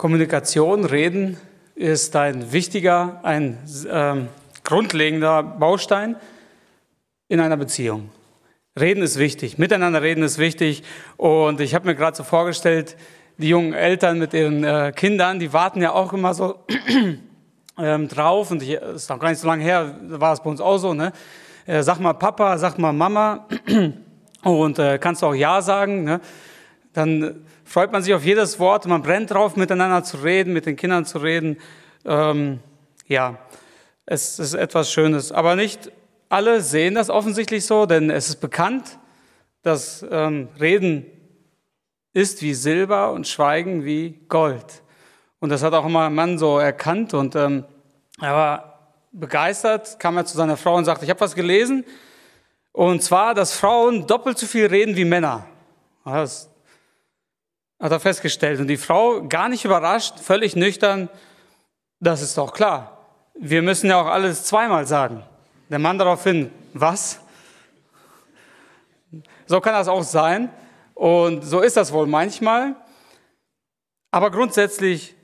Kommunikation, Reden ist ein wichtiger, ein ähm, grundlegender Baustein in einer Beziehung. Reden ist wichtig, miteinander reden ist wichtig. Und ich habe mir gerade so vorgestellt, die jungen Eltern mit ihren äh, Kindern, die warten ja auch immer so ähm, drauf. Und es ist noch gar nicht so lange her, war es bei uns auch so. Ne? Äh, sag mal Papa, sag mal Mama. und äh, kannst du auch Ja sagen. Ne? Dann freut man sich auf jedes Wort, man brennt drauf, miteinander zu reden, mit den Kindern zu reden. Ähm, ja, es ist etwas Schönes. Aber nicht alle sehen das offensichtlich so, denn es ist bekannt, dass ähm, Reden ist wie Silber und Schweigen wie Gold. Und das hat auch immer ein Mann so erkannt und ähm, er war begeistert, kam er zu seiner Frau und sagte, ich habe was gelesen, und zwar, dass Frauen doppelt so viel reden wie Männer. Das hat er festgestellt. Und die Frau, gar nicht überrascht, völlig nüchtern, das ist doch klar. Wir müssen ja auch alles zweimal sagen. Der Mann daraufhin, was? So kann das auch sein. Und so ist das wohl manchmal. Aber grundsätzlich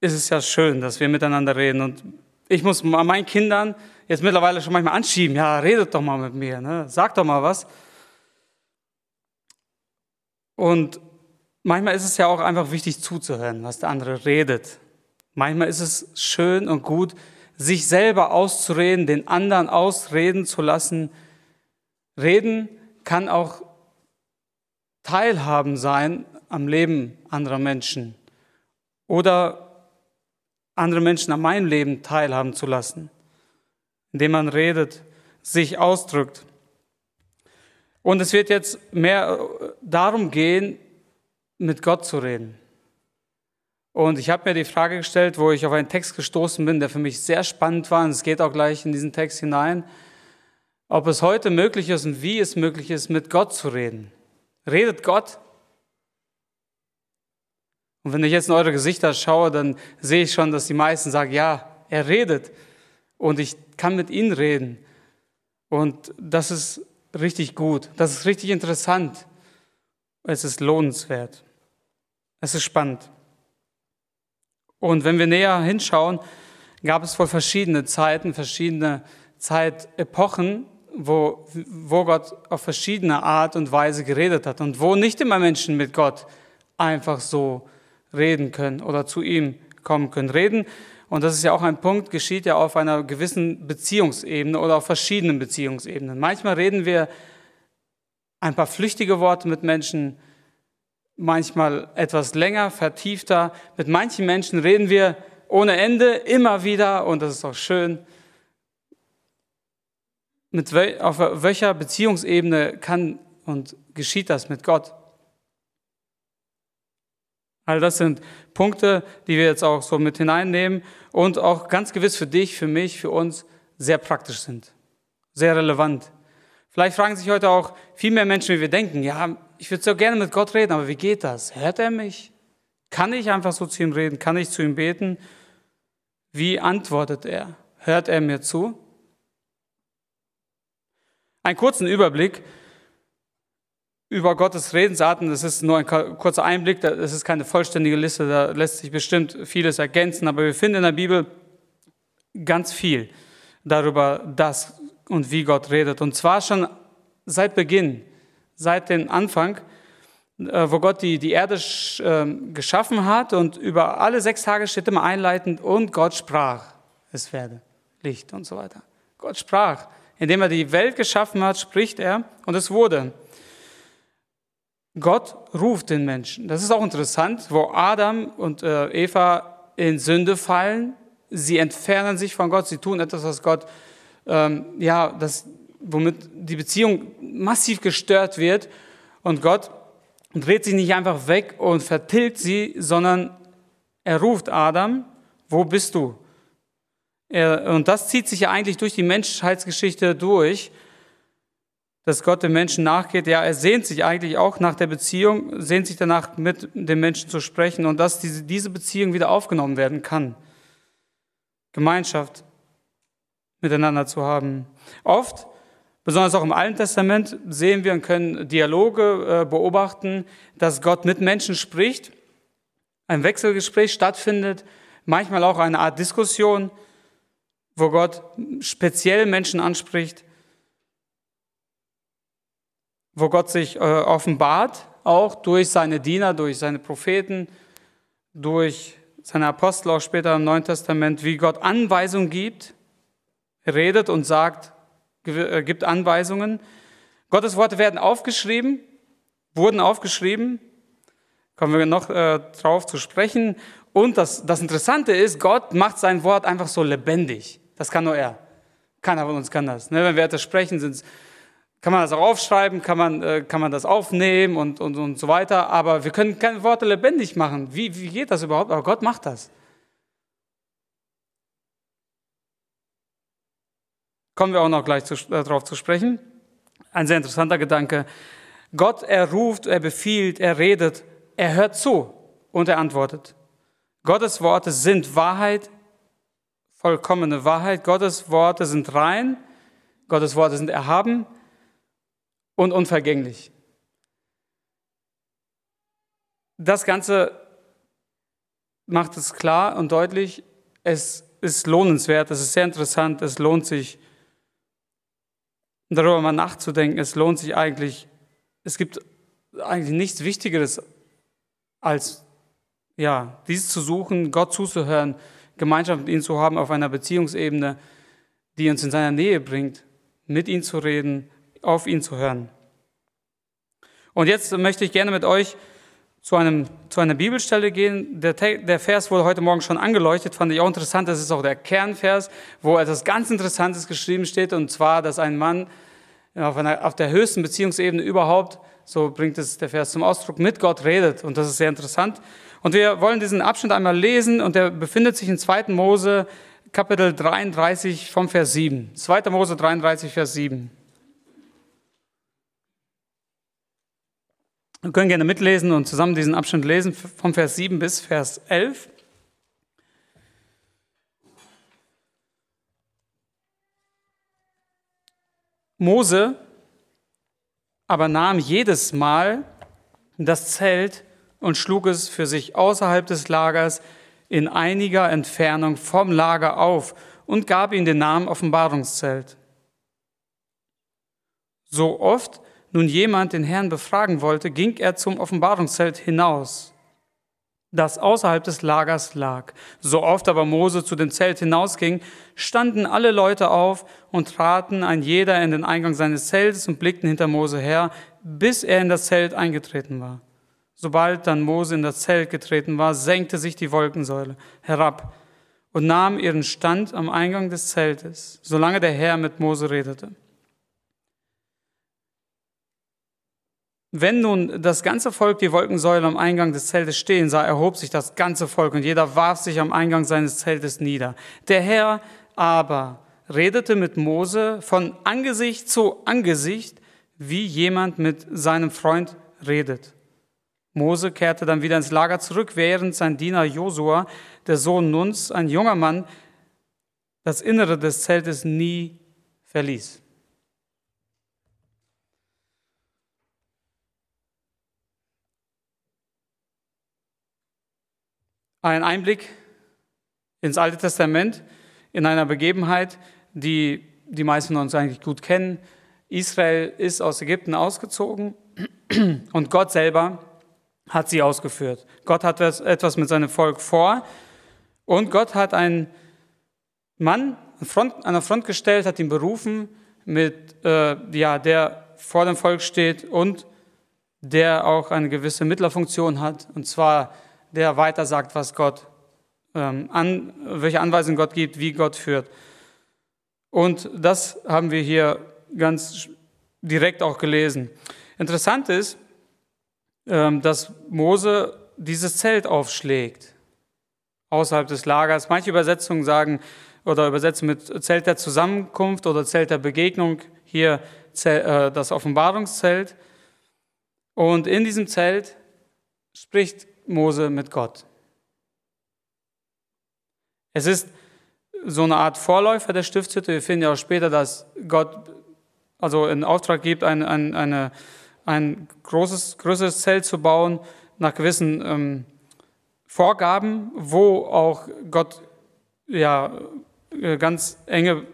ist es ja schön, dass wir miteinander reden. Und ich muss meinen Kindern jetzt mittlerweile schon manchmal anschieben. Ja, redet doch mal mit mir. Ne? Sag doch mal was. Und manchmal ist es ja auch einfach wichtig zuzuhören, was der andere redet. Manchmal ist es schön und gut, sich selber auszureden, den anderen ausreden zu lassen. Reden kann auch Teilhaben sein am Leben anderer Menschen oder andere Menschen an meinem Leben teilhaben zu lassen, indem man redet, sich ausdrückt. Und es wird jetzt mehr darum gehen, mit Gott zu reden. Und ich habe mir die Frage gestellt, wo ich auf einen Text gestoßen bin, der für mich sehr spannend war, und es geht auch gleich in diesen Text hinein, ob es heute möglich ist und wie es möglich ist, mit Gott zu reden. Redet Gott? Und wenn ich jetzt in eure Gesichter schaue, dann sehe ich schon, dass die meisten sagen, ja, er redet und ich kann mit ihm reden. Und das ist richtig gut, das ist richtig interessant. Es ist lohnenswert. Es ist spannend. Und wenn wir näher hinschauen, gab es wohl verschiedene Zeiten, verschiedene Zeitepochen, wo, wo Gott auf verschiedene Art und Weise geredet hat und wo nicht immer Menschen mit Gott einfach so reden können oder zu ihm kommen können. Reden, und das ist ja auch ein Punkt, geschieht ja auf einer gewissen Beziehungsebene oder auf verschiedenen Beziehungsebenen. Manchmal reden wir ein paar flüchtige Worte mit Menschen, manchmal etwas länger, vertiefter. Mit manchen Menschen reden wir ohne Ende, immer wieder, und das ist auch schön. Mit wel auf welcher Beziehungsebene kann und geschieht das mit Gott? All das sind Punkte, die wir jetzt auch so mit hineinnehmen und auch ganz gewiss für dich, für mich, für uns sehr praktisch sind, sehr relevant. Vielleicht fragen sich heute auch viel mehr Menschen, wie wir denken, ja, ich würde so gerne mit Gott reden, aber wie geht das? Hört er mich? Kann ich einfach so zu ihm reden? Kann ich zu ihm beten? Wie antwortet er? Hört er mir zu? Einen kurzen Überblick über Gottes Redensarten. Das ist nur ein kurzer Einblick, das ist keine vollständige Liste, da lässt sich bestimmt vieles ergänzen, aber wir finden in der Bibel ganz viel darüber, dass und wie Gott redet. Und zwar schon seit Beginn seit dem Anfang, äh, wo Gott die, die Erde ähm, geschaffen hat und über alle sechs Tage steht immer einleitend und Gott sprach, es werde Licht und so weiter. Gott sprach. Indem er die Welt geschaffen hat, spricht er und es wurde. Gott ruft den Menschen. Das ist auch interessant, wo Adam und äh, Eva in Sünde fallen. Sie entfernen sich von Gott, sie tun etwas, was Gott, ähm, ja, das womit die Beziehung massiv gestört wird. Und Gott dreht sich nicht einfach weg und vertilgt sie, sondern er ruft Adam, wo bist du? Er, und das zieht sich ja eigentlich durch die Menschheitsgeschichte durch, dass Gott dem Menschen nachgeht. Ja, er sehnt sich eigentlich auch nach der Beziehung, sehnt sich danach, mit dem Menschen zu sprechen und dass diese, diese Beziehung wieder aufgenommen werden kann. Gemeinschaft miteinander zu haben. Oft Besonders auch im Alten Testament sehen wir und können Dialoge äh, beobachten, dass Gott mit Menschen spricht, ein Wechselgespräch stattfindet, manchmal auch eine Art Diskussion, wo Gott speziell Menschen anspricht, wo Gott sich äh, offenbart, auch durch seine Diener, durch seine Propheten, durch seine Apostel auch später im Neuen Testament, wie Gott Anweisungen gibt, redet und sagt, gibt Anweisungen. Gottes Worte werden aufgeschrieben, wurden aufgeschrieben, kommen wir noch äh, drauf zu sprechen. Und das, das Interessante ist, Gott macht sein Wort einfach so lebendig. Das kann nur er. Keiner von uns kann das. Ne? Wenn wir etwas sprechen, kann man das auch aufschreiben, kann man, äh, kann man das aufnehmen und, und, und so weiter. Aber wir können keine Worte lebendig machen. Wie, wie geht das überhaupt? Aber Gott macht das. Kommen wir auch noch gleich äh, darauf zu sprechen. Ein sehr interessanter Gedanke. Gott, er ruft, er befiehlt, er redet, er hört zu und er antwortet. Gottes Worte sind Wahrheit, vollkommene Wahrheit. Gottes Worte sind rein. Gottes Worte sind erhaben und unvergänglich. Das Ganze macht es klar und deutlich, es ist lohnenswert, es ist sehr interessant, es lohnt sich, darüber mal nachzudenken. Es lohnt sich eigentlich, es gibt eigentlich nichts Wichtigeres, als ja, dies zu suchen, Gott zuzuhören, Gemeinschaft mit ihm zu haben auf einer Beziehungsebene, die uns in seiner Nähe bringt, mit ihm zu reden, auf ihn zu hören. Und jetzt möchte ich gerne mit euch zu, einem, zu einer Bibelstelle gehen. Der, der Vers wurde heute Morgen schon angeleuchtet, fand ich auch interessant. Das ist auch der Kernvers, wo etwas ganz Interessantes geschrieben steht, und zwar, dass ein Mann auf, einer, auf der höchsten Beziehungsebene überhaupt, so bringt es der Vers zum Ausdruck, mit Gott redet. Und das ist sehr interessant. Und wir wollen diesen Abschnitt einmal lesen und der befindet sich in 2. Mose Kapitel 33 vom Vers 7. 2. Mose 33, Vers 7. Wir können gerne mitlesen und zusammen diesen Abschnitt lesen, vom Vers 7 bis Vers 11. Mose aber nahm jedes Mal das Zelt und schlug es für sich außerhalb des Lagers in einiger Entfernung vom Lager auf und gab ihm den Namen Offenbarungszelt. So oft nun jemand den Herrn befragen wollte, ging er zum Offenbarungszelt hinaus, das außerhalb des Lagers lag. So oft aber Mose zu dem Zelt hinausging, standen alle Leute auf und traten ein jeder in den Eingang seines Zeltes und blickten hinter Mose her, bis er in das Zelt eingetreten war. Sobald dann Mose in das Zelt getreten war, senkte sich die Wolkensäule herab und nahm ihren Stand am Eingang des Zeltes, solange der Herr mit Mose redete. Wenn nun das ganze Volk die Wolkensäule am Eingang des Zeltes stehen sah, erhob sich das ganze Volk und jeder warf sich am Eingang seines Zeltes nieder. Der Herr aber redete mit Mose von Angesicht zu Angesicht, wie jemand mit seinem Freund redet. Mose kehrte dann wieder ins Lager zurück, während sein Diener Josua, der Sohn Nuns, ein junger Mann, das Innere des Zeltes nie verließ. Ein Einblick ins Alte Testament, in einer Begebenheit, die die meisten von uns eigentlich gut kennen. Israel ist aus Ägypten ausgezogen und Gott selber hat sie ausgeführt. Gott hat etwas mit seinem Volk vor und Gott hat einen Mann an der Front gestellt, hat ihn berufen, mit, äh, ja, der vor dem Volk steht und der auch eine gewisse Mittlerfunktion hat, und zwar der weiter sagt, was Gott, ähm, an, welche Anweisungen Gott gibt, wie Gott führt. Und das haben wir hier ganz direkt auch gelesen. Interessant ist, ähm, dass Mose dieses Zelt aufschlägt, außerhalb des Lagers. Manche Übersetzungen sagen oder übersetzen mit Zelt der Zusammenkunft oder Zelt der Begegnung, hier äh, das Offenbarungszelt. Und in diesem Zelt spricht Mose mit Gott. Es ist so eine Art Vorläufer der Stiftshütte. Wir finden ja auch später, dass Gott also in Auftrag gibt, eine, eine, eine ein großes, größeres Zelt zu bauen, nach gewissen ähm, Vorgaben, wo auch Gott ja äh, ganz enge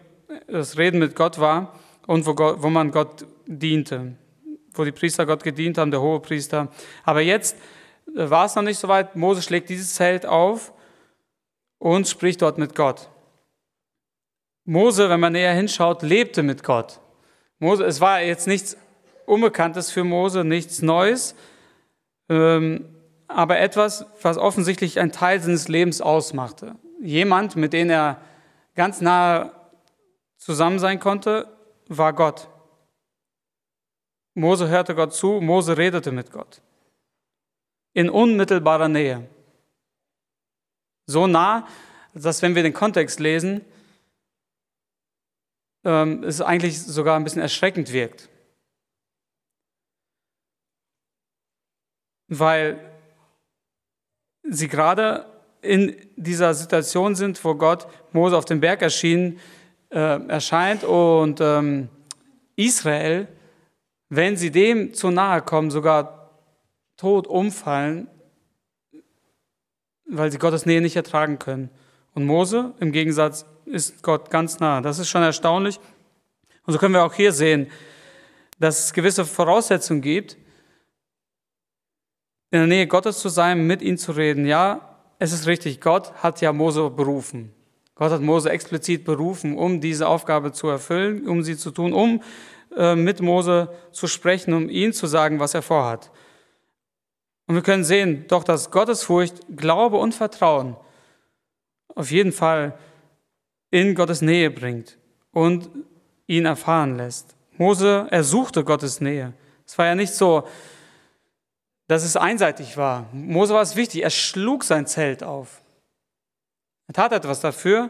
das Reden mit Gott war und wo, Gott, wo man Gott diente, wo die Priester Gott gedient haben, der hohe Priester. Aber jetzt äh, war es noch nicht so weit. Mose schlägt dieses Zelt auf und spricht dort mit Gott. Mose, wenn man näher hinschaut, lebte mit Gott. Mose, es war jetzt nichts Unbekanntes für Mose, nichts Neues, ähm, aber etwas, was offensichtlich ein Teil seines Lebens ausmachte. Jemand, mit dem er ganz nahe zusammen sein konnte, war Gott. Mose hörte Gott zu, Mose redete mit Gott. In unmittelbarer Nähe. So nah, dass wenn wir den Kontext lesen, ähm, es eigentlich sogar ein bisschen erschreckend wirkt. Weil sie gerade in dieser Situation sind, wo Gott Mose auf dem Berg erschien, äh, erscheint und ähm, Israel, wenn sie dem zu nahe kommen, sogar tot umfallen, weil sie Gottes Nähe nicht ertragen können. Und Mose im Gegensatz ist Gott ganz nah. Das ist schon erstaunlich. Und so können wir auch hier sehen, dass es gewisse Voraussetzungen gibt, in der Nähe Gottes zu sein, mit ihm zu reden. Ja, es ist richtig, Gott hat ja Mose berufen. Gott hat Mose explizit berufen, um diese Aufgabe zu erfüllen, um sie zu tun, um äh, mit Mose zu sprechen, um ihm zu sagen, was er vorhat. Und wir können sehen, doch dass Gottesfurcht, Glaube und Vertrauen auf jeden Fall in Gottes Nähe bringt und ihn erfahren lässt. Mose ersuchte Gottes Nähe. Es war ja nicht so, dass es einseitig war. Mose war es wichtig, er schlug sein Zelt auf. Er tat etwas dafür.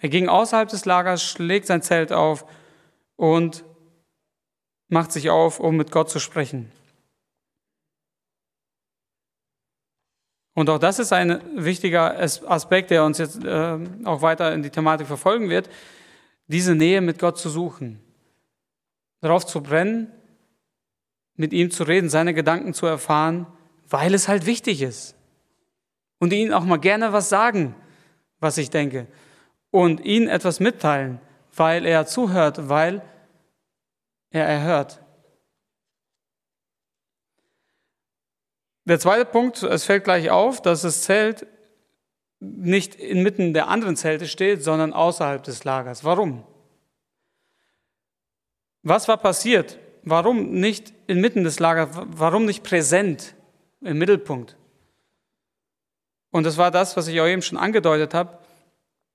Er ging außerhalb des Lagers, schlägt sein Zelt auf und macht sich auf, um mit Gott zu sprechen. Und auch das ist ein wichtiger Aspekt, der uns jetzt äh, auch weiter in die Thematik verfolgen wird, diese Nähe mit Gott zu suchen, darauf zu brennen, mit ihm zu reden, seine Gedanken zu erfahren, weil es halt wichtig ist. Und ihnen auch mal gerne was sagen, was ich denke. Und ihnen etwas mitteilen, weil er zuhört, weil er erhört. Der zweite Punkt, es fällt gleich auf, dass das Zelt nicht inmitten der anderen Zelte steht, sondern außerhalb des Lagers. Warum? Was war passiert? Warum nicht inmitten des Lagers? Warum nicht präsent im Mittelpunkt? Und das war das, was ich auch eben schon angedeutet habe,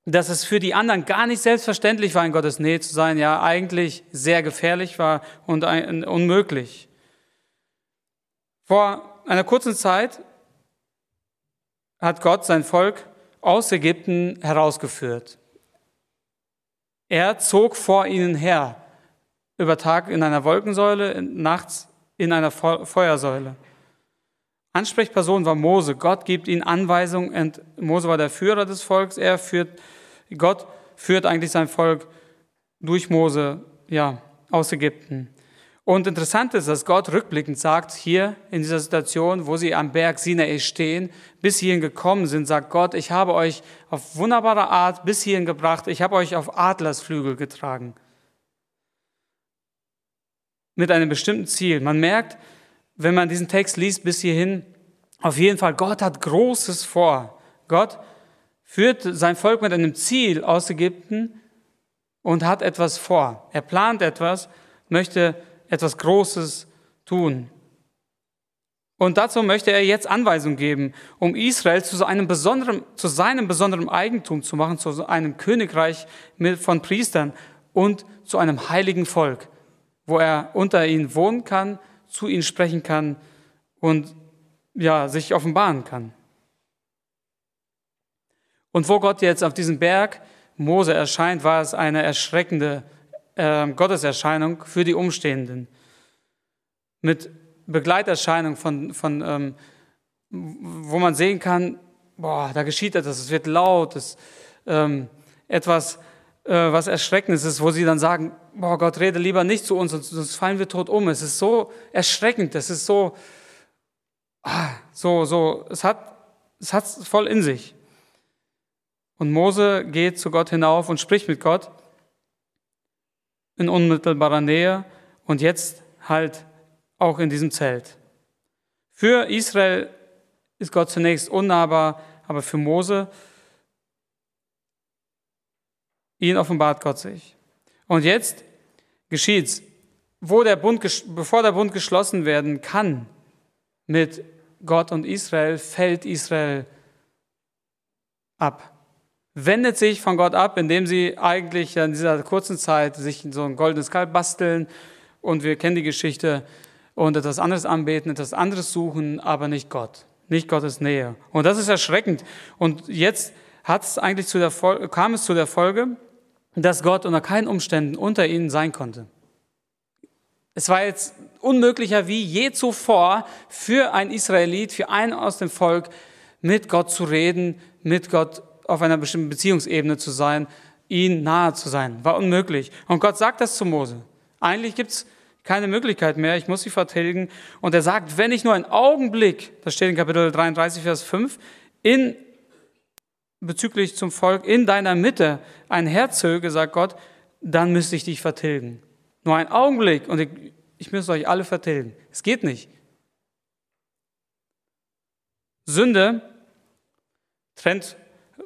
dass es für die anderen gar nicht selbstverständlich war, in Gottes Nähe zu sein, ja eigentlich sehr gefährlich war und unmöglich. Vor einer kurzen Zeit hat Gott sein Volk aus Ägypten herausgeführt. Er zog vor ihnen her, über Tag in einer Wolkensäule, nachts in einer Feuersäule. Ansprechperson war Mose. Gott gibt ihnen Anweisungen. Mose war der Führer des Volkes. Er führt, Gott führt eigentlich sein Volk durch Mose, ja, aus Ägypten. Und interessant ist, dass Gott rückblickend sagt, hier in dieser Situation, wo sie am Berg Sinai stehen, bis hierhin gekommen sind, sagt Gott, ich habe euch auf wunderbare Art bis hierhin gebracht, ich habe euch auf Adlersflügel getragen. Mit einem bestimmten Ziel. Man merkt, wenn man diesen Text liest bis hierhin, auf jeden Fall, Gott hat Großes vor. Gott führt sein Volk mit einem Ziel aus Ägypten und hat etwas vor. Er plant etwas, möchte etwas Großes tun. Und dazu möchte er jetzt Anweisungen geben, um Israel zu, einem besonderen, zu seinem besonderen Eigentum zu machen, zu einem Königreich von Priestern und zu einem heiligen Volk, wo er unter ihnen wohnen kann, zu ihnen sprechen kann und ja, sich offenbaren kann. Und wo Gott jetzt auf diesem Berg Mose erscheint, war es eine erschreckende äh, Gotteserscheinung für die Umstehenden. Mit Begleiterscheinung von, von ähm, wo man sehen kann, boah, da geschieht etwas, es wird laut, es ähm, etwas, äh, was Erschreckendes ist, wo sie dann sagen, boah, Gott rede lieber nicht zu uns, sonst fallen wir tot um. Es ist so erschreckend, es ist so, ah, so, so, es hat Es hat es voll in sich. Und Mose geht zu Gott hinauf und spricht mit Gott in unmittelbarer Nähe und jetzt halt auch in diesem Zelt. Für Israel ist Gott zunächst unnahbar, aber für Mose, ihn offenbart Gott sich. Und jetzt geschieht's, wo der Bund, bevor der Bund geschlossen werden kann mit Gott und Israel, fällt Israel ab. Wendet sich von Gott ab, indem sie eigentlich in dieser kurzen Zeit sich so ein goldenes Kalb basteln und wir kennen die Geschichte und etwas anderes anbeten, etwas anderes suchen, aber nicht Gott, nicht Gottes Nähe. Und das ist erschreckend. Und jetzt hat es eigentlich zu der kam es zu der Folge, dass Gott unter keinen Umständen unter ihnen sein konnte. Es war jetzt unmöglicher wie je zuvor für ein Israelit, für einen aus dem Volk, mit Gott zu reden, mit Gott auf einer bestimmten Beziehungsebene zu sein, ihn nahe zu sein. War unmöglich. Und Gott sagt das zu Mose. Eigentlich gibt es keine Möglichkeit mehr, ich muss sie vertilgen. Und er sagt, wenn ich nur einen Augenblick, das steht in Kapitel 33, Vers 5, in bezüglich zum Volk in deiner Mitte ein Herzöge, sagt Gott, dann müsste ich dich vertilgen. Nur ein Augenblick und ich, ich müsste euch alle vertilgen. Es geht nicht. Sünde trennt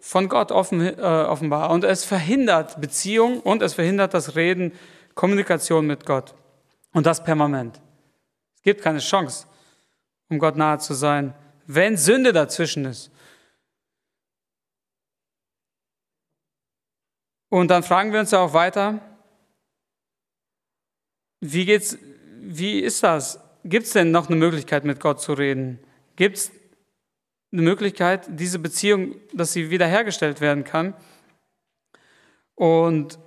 von Gott offen, äh, offenbar und es verhindert Beziehung und es verhindert das Reden, Kommunikation mit Gott. Und das permanent. Es gibt keine Chance, um Gott nahe zu sein, wenn Sünde dazwischen ist. Und dann fragen wir uns ja auch weiter, wie geht's, wie ist das? Gibt es denn noch eine Möglichkeit, mit Gott zu reden? Gibt es eine Möglichkeit, diese Beziehung, dass sie wiederhergestellt werden kann? Und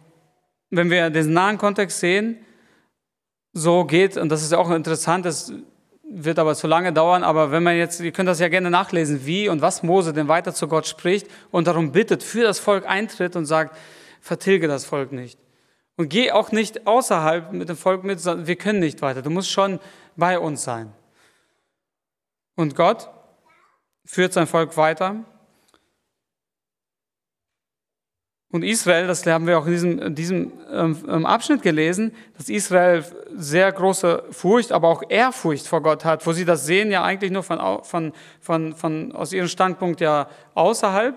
wenn wir den nahen Kontext sehen, so geht, und das ist auch interessant, das wird aber zu lange dauern, aber wenn man jetzt, ihr könnt das ja gerne nachlesen, wie und was Mose denn weiter zu Gott spricht und darum bittet, für das Volk eintritt und sagt, vertilge das Volk nicht. Und geh auch nicht außerhalb mit dem Volk mit, wir können nicht weiter. Du musst schon bei uns sein. Und Gott führt sein Volk weiter. Und Israel, das haben wir auch in diesem, in diesem ähm, Abschnitt gelesen, dass Israel sehr große Furcht, aber auch Ehrfurcht vor Gott hat, wo sie das sehen ja eigentlich nur von, von, von, von aus ihrem Standpunkt ja außerhalb.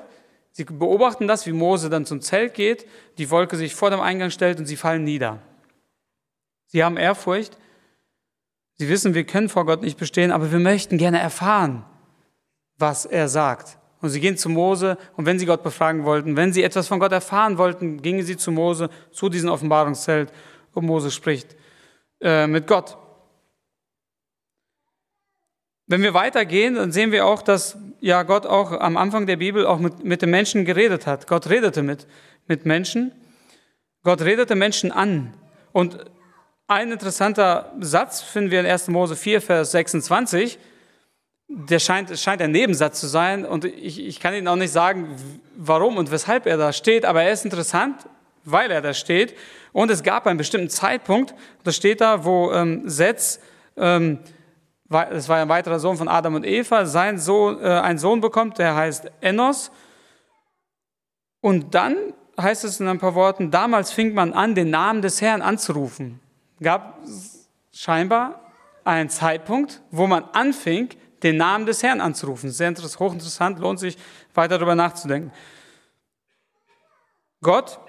Sie beobachten das, wie Mose dann zum Zelt geht, die Wolke sich vor dem Eingang stellt und sie fallen nieder. Sie haben Ehrfurcht. Sie wissen, wir können vor Gott nicht bestehen, aber wir möchten gerne erfahren, was er sagt. Und sie gehen zu Mose und wenn sie Gott befragen wollten, wenn sie etwas von Gott erfahren wollten, gingen sie zu Mose, zu diesem Offenbarungszelt und Mose spricht äh, mit Gott. Wenn wir weitergehen, dann sehen wir auch, dass ja Gott auch am Anfang der Bibel auch mit, mit den Menschen geredet hat. Gott redete mit, mit Menschen. Gott redete Menschen an. Und ein interessanter Satz finden wir in 1. Mose 4, Vers 26. Der scheint, scheint ein Nebensatz zu sein und ich, ich kann Ihnen auch nicht sagen, warum und weshalb er da steht, aber er ist interessant, weil er da steht. Und es gab einen bestimmten Zeitpunkt, das steht da, wo ähm, Setz ähm, es war ein weiterer Sohn von Adam und Eva, sein Sohn, äh, ein Sohn bekommt, der heißt Enos. Und dann heißt es in ein paar Worten, damals fing man an, den Namen des Herrn anzurufen. Gab scheinbar einen Zeitpunkt, wo man anfing, den Namen des Herrn anzurufen. Sehr hochinteressant, lohnt sich weiter darüber nachzudenken. Gott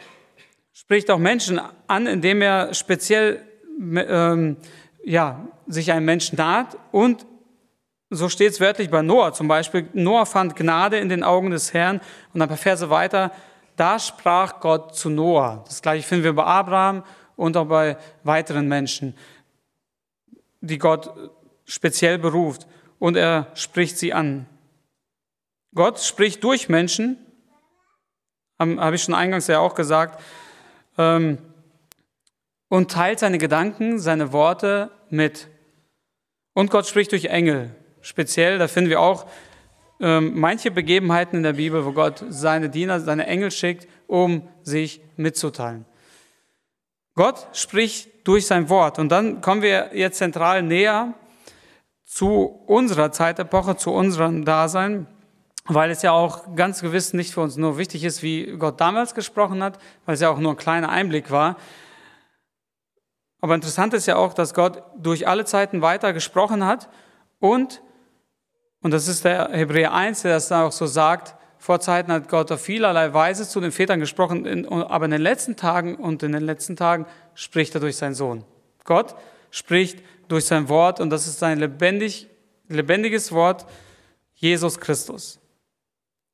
spricht auch Menschen an, indem er speziell ähm, ja, sich einem Menschen naht und so steht es wörtlich bei Noah zum Beispiel. Noah fand Gnade in den Augen des Herrn und ein paar Verse weiter, da sprach Gott zu Noah. Das gleiche finden wir bei Abraham und auch bei weiteren Menschen, die Gott speziell beruft und er spricht sie an. Gott spricht durch Menschen, habe ich schon eingangs ja auch gesagt, ähm, und teilt seine Gedanken, seine Worte mit. Und Gott spricht durch Engel. Speziell, da finden wir auch ähm, manche Begebenheiten in der Bibel, wo Gott seine Diener, seine Engel schickt, um sich mitzuteilen. Gott spricht durch sein Wort. Und dann kommen wir jetzt zentral näher zu unserer Zeitepoche, zu unserem Dasein. weil es ja auch ganz gewiss nicht für uns nur wichtig ist, wie Gott damals gesprochen hat, weil es ja auch nur ein kleiner Einblick war. Aber interessant ist ja auch, dass Gott durch alle Zeiten weiter gesprochen hat und, und das ist der Hebräer 1, der das auch so sagt, vor Zeiten hat Gott auf vielerlei Weise zu den Vätern gesprochen, aber in den letzten Tagen und in den letzten Tagen spricht er durch seinen Sohn. Gott spricht durch sein Wort und das ist sein lebendig, lebendiges Wort, Jesus Christus.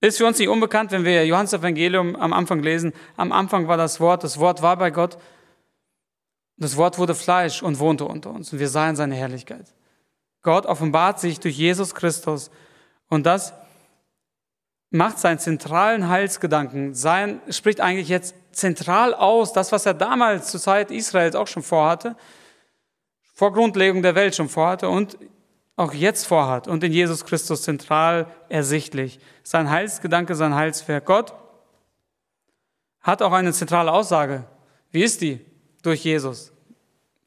Ist für uns nicht unbekannt, wenn wir Johannes Evangelium am Anfang lesen. Am Anfang war das Wort, das Wort war bei Gott. Das Wort wurde Fleisch und wohnte unter uns und wir sahen seine Herrlichkeit. Gott offenbart sich durch Jesus Christus und das macht seinen zentralen Heilsgedanken, sein, spricht eigentlich jetzt zentral aus, das, was er damals zur Zeit Israels auch schon vorhatte, vor Grundlegung der Welt schon vorhatte und auch jetzt vorhat und in Jesus Christus zentral ersichtlich. Sein Heilsgedanke, sein Heilswerk. Gott hat auch eine zentrale Aussage. Wie ist die? Durch Jesus.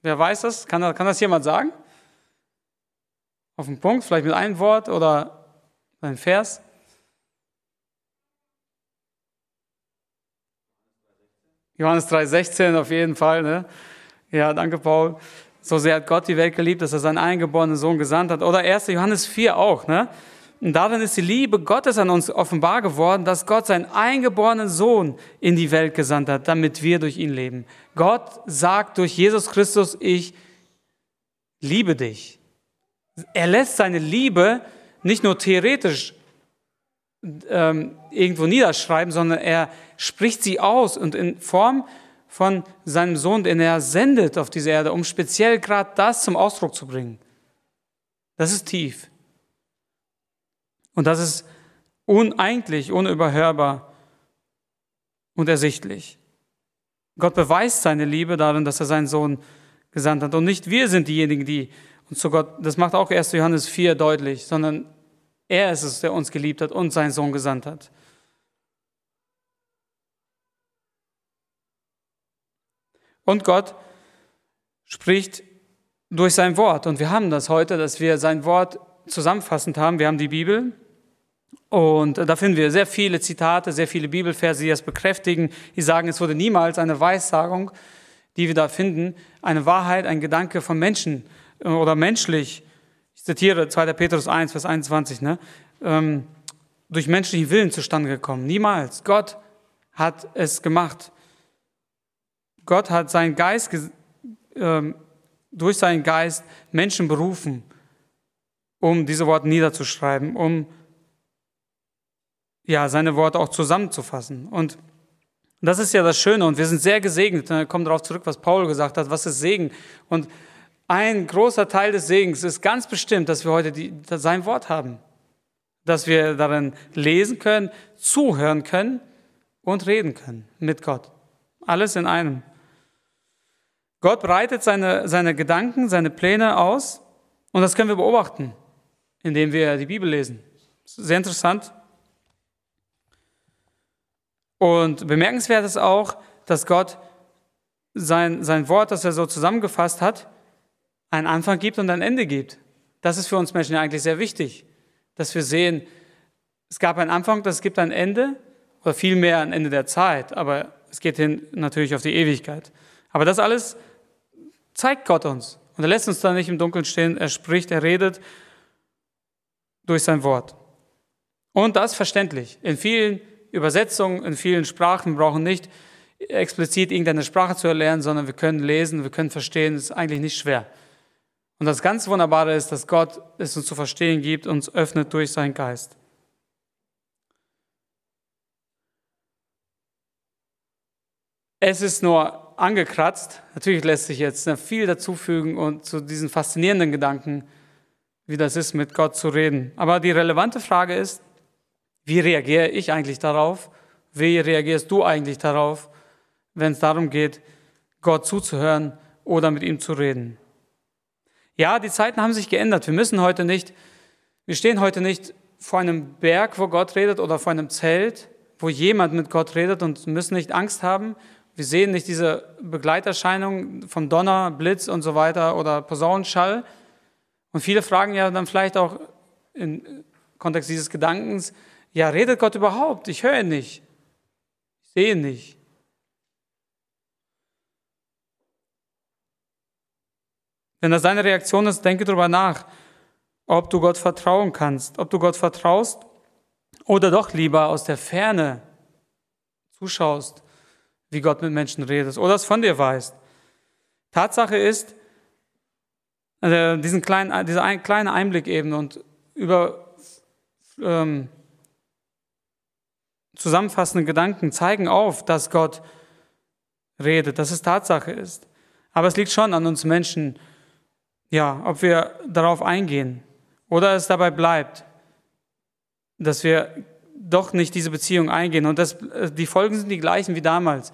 Wer weiß das? Kann, kann das jemand sagen? Auf den Punkt, vielleicht mit einem Wort oder ein Vers? Johannes 3,16 auf jeden Fall. Ne? Ja, danke, Paul. So sehr hat Gott die Welt geliebt, dass er seinen eingeborenen Sohn gesandt hat. Oder 1. Johannes 4 auch. Ne? Und darin ist die Liebe Gottes an uns offenbar geworden, dass Gott seinen eingeborenen Sohn in die Welt gesandt hat, damit wir durch ihn leben. Gott sagt durch Jesus Christus, ich liebe dich. Er lässt seine Liebe nicht nur theoretisch ähm, irgendwo niederschreiben, sondern er spricht sie aus und in Form von seinem Sohn, den er sendet auf diese Erde, um speziell gerade das zum Ausdruck zu bringen. Das ist tief. Und das ist uneigentlich, unüberhörbar und ersichtlich. Gott beweist seine Liebe darin, dass er seinen Sohn gesandt hat. Und nicht wir sind diejenigen, die uns zu Gott, das macht auch 1. Johannes 4 deutlich, sondern er ist es, der uns geliebt hat und seinen Sohn gesandt hat. Und Gott spricht durch sein Wort. Und wir haben das heute, dass wir sein Wort zusammenfassend haben. Wir haben die Bibel. Und da finden wir sehr viele Zitate, sehr viele Bibelverse, die das bekräftigen, die sagen, es wurde niemals eine Weissagung, die wir da finden, eine Wahrheit, ein Gedanke von Menschen oder menschlich ich zitiere 2. Petrus 1, Vers 21, ne? Ähm, durch menschlichen Willen zustande gekommen. Niemals. Gott hat es gemacht. Gott hat seinen Geist, ähm, durch seinen Geist Menschen berufen, um diese Worte niederzuschreiben, um ja, seine Worte auch zusammenzufassen. Und das ist ja das Schöne und wir sind sehr gesegnet. Wir kommen darauf zurück, was Paul gesagt hat, was ist Segen. Und ein großer Teil des Segens ist ganz bestimmt, dass wir heute die, sein Wort haben. Dass wir darin lesen können, zuhören können und reden können mit Gott. Alles in einem. Gott breitet seine, seine Gedanken, seine Pläne aus und das können wir beobachten, indem wir die Bibel lesen. Sehr interessant. Und bemerkenswert ist auch, dass Gott sein, sein Wort, das er so zusammengefasst hat, einen Anfang gibt und ein Ende gibt. Das ist für uns Menschen ja eigentlich sehr wichtig, dass wir sehen, es gab einen Anfang, es gibt ein Ende oder vielmehr ein Ende der Zeit, aber es geht hin natürlich auf die Ewigkeit. Aber das alles zeigt Gott uns und er lässt uns da nicht im Dunkeln stehen, er spricht, er redet durch sein Wort. Und das verständlich. In vielen Übersetzungen, in vielen Sprachen brauchen nicht explizit irgendeine Sprache zu erlernen, sondern wir können lesen, wir können verstehen, es ist eigentlich nicht schwer. Und das ganz Wunderbare ist, dass Gott es uns zu verstehen gibt, uns öffnet durch seinen Geist. Es ist nur angekratzt. Natürlich lässt sich jetzt viel dazufügen und zu diesen faszinierenden Gedanken, wie das ist, mit Gott zu reden. Aber die relevante Frage ist, wie reagiere ich eigentlich darauf? Wie reagierst du eigentlich darauf, wenn es darum geht, Gott zuzuhören oder mit ihm zu reden? Ja, die Zeiten haben sich geändert. Wir müssen heute nicht, wir stehen heute nicht vor einem Berg, wo Gott redet oder vor einem Zelt, wo jemand mit Gott redet und müssen nicht Angst haben. Wir sehen nicht diese Begleiterscheinung vom Donner, Blitz und so weiter oder Posaunenschall. Und viele fragen ja dann vielleicht auch im Kontext dieses Gedankens, Ja, redet Gott überhaupt? Ich höre ihn nicht. Ich sehe ihn nicht. Wenn das deine Reaktion ist, denke darüber nach, ob du Gott vertrauen kannst, ob du Gott vertraust oder doch lieber aus der Ferne zuschaust, wie Gott mit Menschen redet oder es von dir weißt. Tatsache ist, also diesen kleinen, dieser ein, kleine Einblick eben und über ähm, zusammenfassende Gedanken zeigen auf, dass Gott redet, dass es Tatsache ist. Aber es liegt schon an uns Menschen, ja, ob wir darauf eingehen oder es dabei bleibt, dass wir doch nicht diese Beziehung eingehen. Und das, die Folgen sind die gleichen wie damals.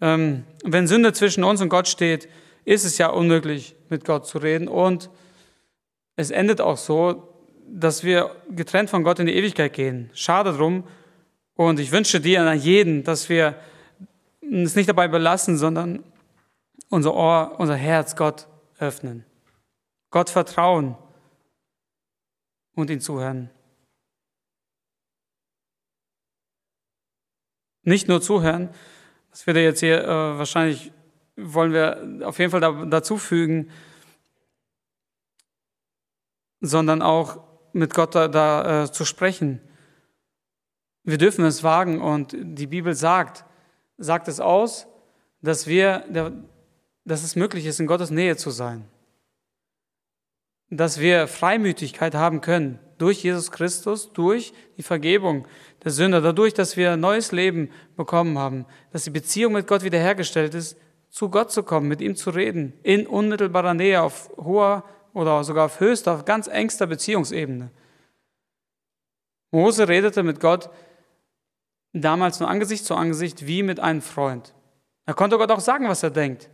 Ähm, wenn Sünde zwischen uns und Gott steht, ist es ja unmöglich, mit Gott zu reden. Und es endet auch so, dass wir getrennt von Gott in die Ewigkeit gehen. Schade drum. Und ich wünsche dir an jeden, dass wir es nicht dabei belassen, sondern unser Ohr, unser Herz Gott öffnen. Gott vertrauen und ihn zuhören. Nicht nur zuhören, das wird jetzt hier äh, wahrscheinlich, wollen wir auf jeden Fall da, dazu fügen, sondern auch mit Gott da, da äh, zu sprechen. Wir dürfen es wagen und die Bibel sagt, sagt es aus, dass wir, dass es möglich ist, in Gottes Nähe zu sein dass wir Freimütigkeit haben können durch Jesus Christus, durch die Vergebung der Sünder, dadurch, dass wir ein neues Leben bekommen haben, dass die Beziehung mit Gott wiederhergestellt ist, zu Gott zu kommen, mit ihm zu reden, in unmittelbarer Nähe, auf hoher oder sogar auf höchster, auf ganz engster Beziehungsebene. Mose redete mit Gott damals nur Angesicht zu Angesicht wie mit einem Freund. Er konnte Gott auch sagen, was er denkt.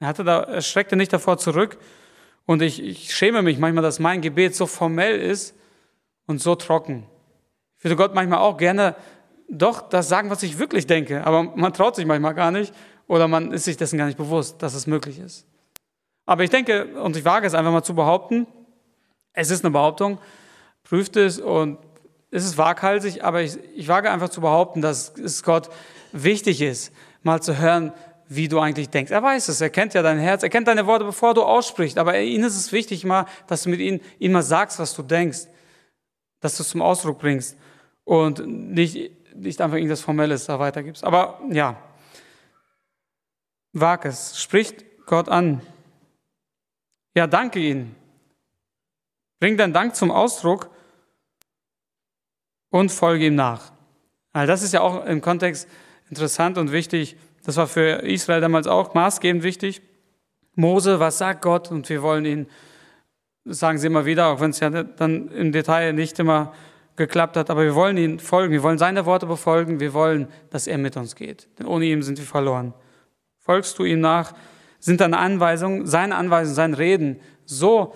Er, hatte da, er schreckte nicht davor zurück, und ich, ich schäme mich manchmal, dass mein Gebet so formell ist und so trocken. Ich würde Gott manchmal auch gerne doch das sagen, was ich wirklich denke, aber man traut sich manchmal gar nicht oder man ist sich dessen gar nicht bewusst, dass es möglich ist. Aber ich denke, und ich wage es einfach mal zu behaupten, es ist eine Behauptung, prüft es und es ist waghalsig, aber ich, ich wage einfach zu behaupten, dass es Gott wichtig ist, mal zu hören, wie du eigentlich denkst. Er weiß es, er kennt ja dein Herz, er kennt deine Worte, bevor du aussprichst. Aber ihm ist es wichtig, mal, dass du mit ihm, ihm mal sagst, was du denkst, dass du es zum Ausdruck bringst und nicht, nicht einfach irgendwas Formelles da weitergibst. Aber ja, wag es, spricht Gott an. Ja, danke ihm. Bring deinen Dank zum Ausdruck und folge ihm nach. Also das ist ja auch im Kontext interessant und wichtig. Das war für Israel damals auch maßgebend wichtig. Mose, was sagt Gott? Und wir wollen ihn, sagen sie immer wieder, auch wenn es ja dann im Detail nicht immer geklappt hat, aber wir wollen ihn folgen, wir wollen seine Worte befolgen, wir wollen, dass er mit uns geht. Denn ohne ihn sind wir verloren. Folgst du ihm nach, sind deine Anweisungen, seine Anweisungen, sein Reden so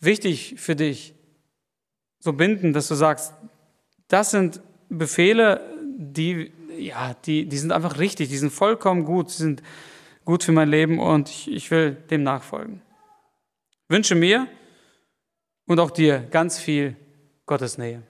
wichtig für dich, so bindend, dass du sagst, das sind Befehle, die ja, die, die sind einfach richtig, die sind vollkommen gut, die sind gut für mein Leben und ich, ich will dem nachfolgen. Wünsche mir und auch dir ganz viel Gottes Nähe.